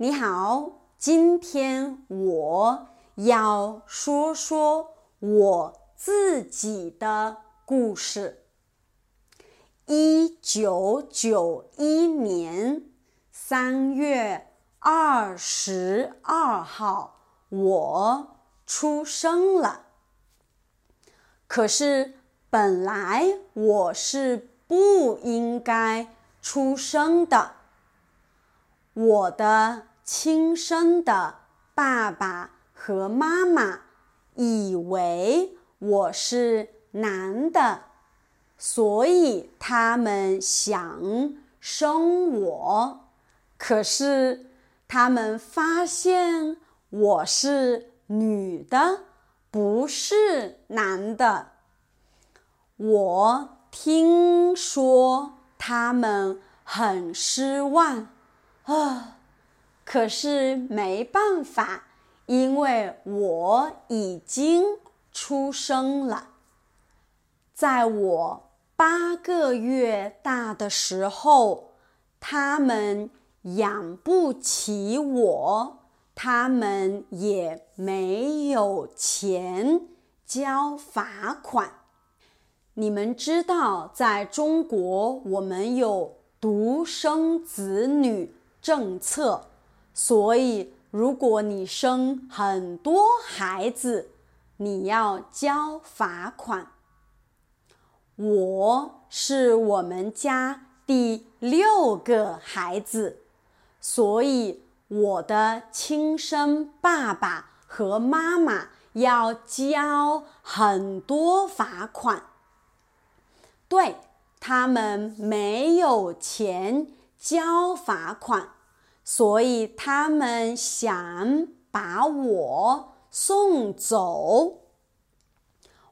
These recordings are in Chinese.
你好，今天我要说说我自己的故事。一九九一年三月二十二号，我出生了。可是本来我是不应该出生的。我的亲生的爸爸和妈妈以为我是男的，所以他们想生我。可是他们发现我是女的，不是男的。我听说他们很失望。啊！可是没办法，因为我已经出生了。在我八个月大的时候，他们养不起我，他们也没有钱交罚款。你们知道，在中国，我们有独生子女。政策，所以如果你生很多孩子，你要交罚款。我是我们家第六个孩子，所以我的亲生爸爸和妈妈要交很多罚款。对他们没有钱交罚款。所以他们想把我送走。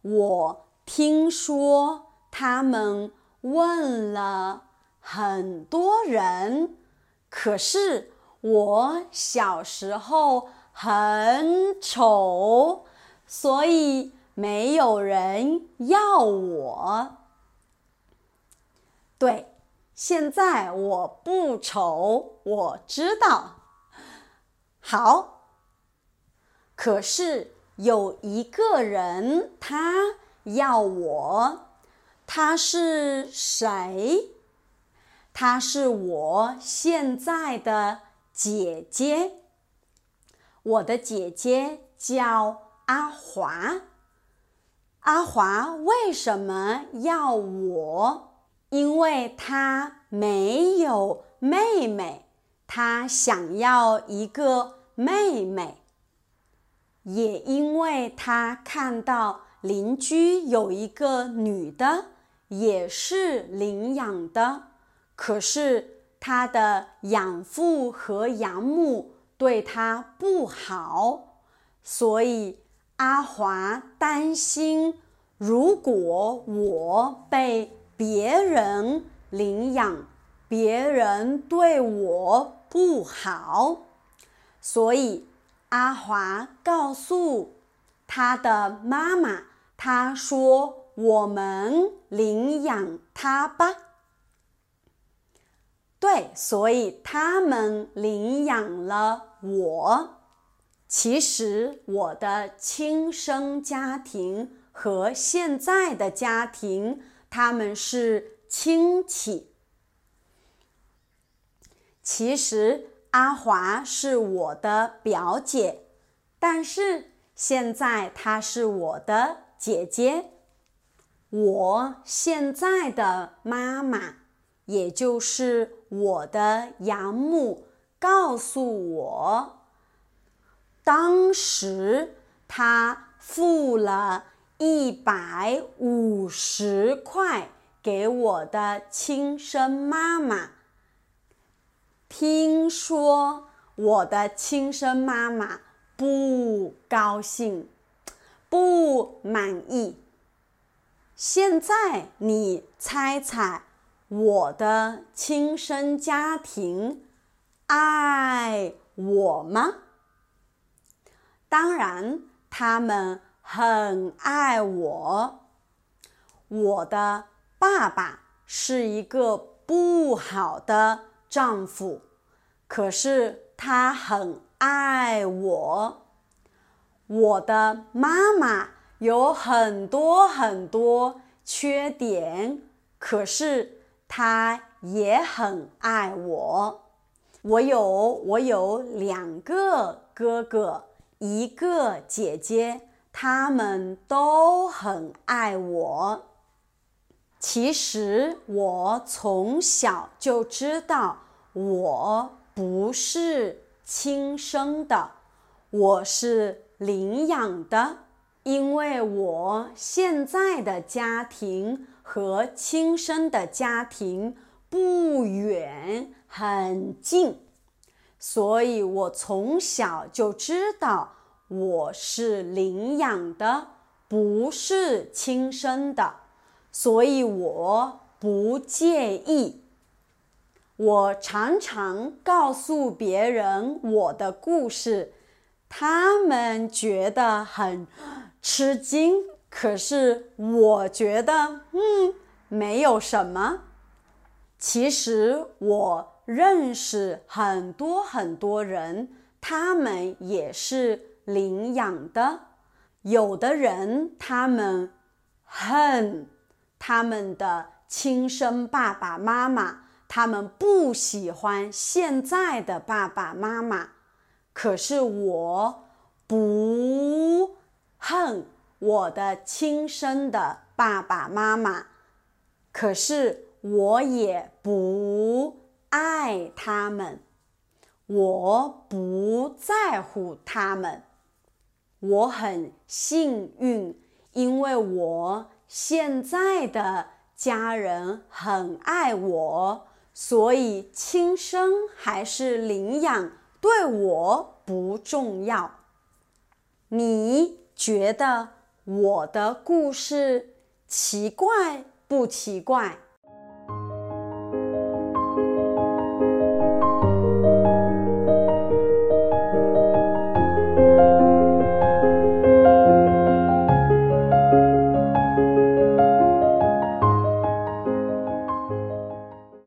我听说他们问了很多人，可是我小时候很丑，所以没有人要我。对。现在我不丑，我知道。好，可是有一个人他要我，他是谁？他是我现在的姐姐。我的姐姐叫阿华。阿华为什么要我？因为他没有妹妹，他想要一个妹妹。也因为他看到邻居有一个女的，也是领养的，可是他的养父和养母对他不好，所以阿华担心，如果我被。别人领养，别人对我不好，所以阿华告诉他的妈妈，他说：“我们领养他吧。”对，所以他们领养了我。其实我的亲生家庭和现在的家庭。他们是亲戚。其实阿华是我的表姐，但是现在她是我的姐姐。我现在的妈妈，也就是我的养母，告诉我，当时她付了。一百五十块给我的亲生妈妈。听说我的亲生妈妈不高兴，不满意。现在你猜猜，我的亲生家庭爱我吗？当然，他们。很爱我。我的爸爸是一个不好的丈夫，可是他很爱我。我的妈妈有很多很多缺点，可是她也很爱我。我有我有两个哥哥，一个姐姐，他们都很爱我。其实我从小就知道我不是亲生的，我是领养的，因为我现在的家庭和亲生的家庭不远。很近，所以我从小就知道我是领养的，不是亲生的，所以我不介意。我常常告诉别人我的故事，他们觉得很吃惊，可是我觉得，嗯，没有什么。其实我。认识很多很多人，他们也是领养的。有的人他们恨 他们的亲生爸爸妈妈，他们不喜欢现在的爸爸妈妈。可是我不恨我的亲生的爸爸妈妈，可是我也不。爱他们，我不在乎他们。我很幸运，因为我现在的家人很爱我，所以亲生还是领养对我不重要。你觉得我的故事奇怪不奇怪？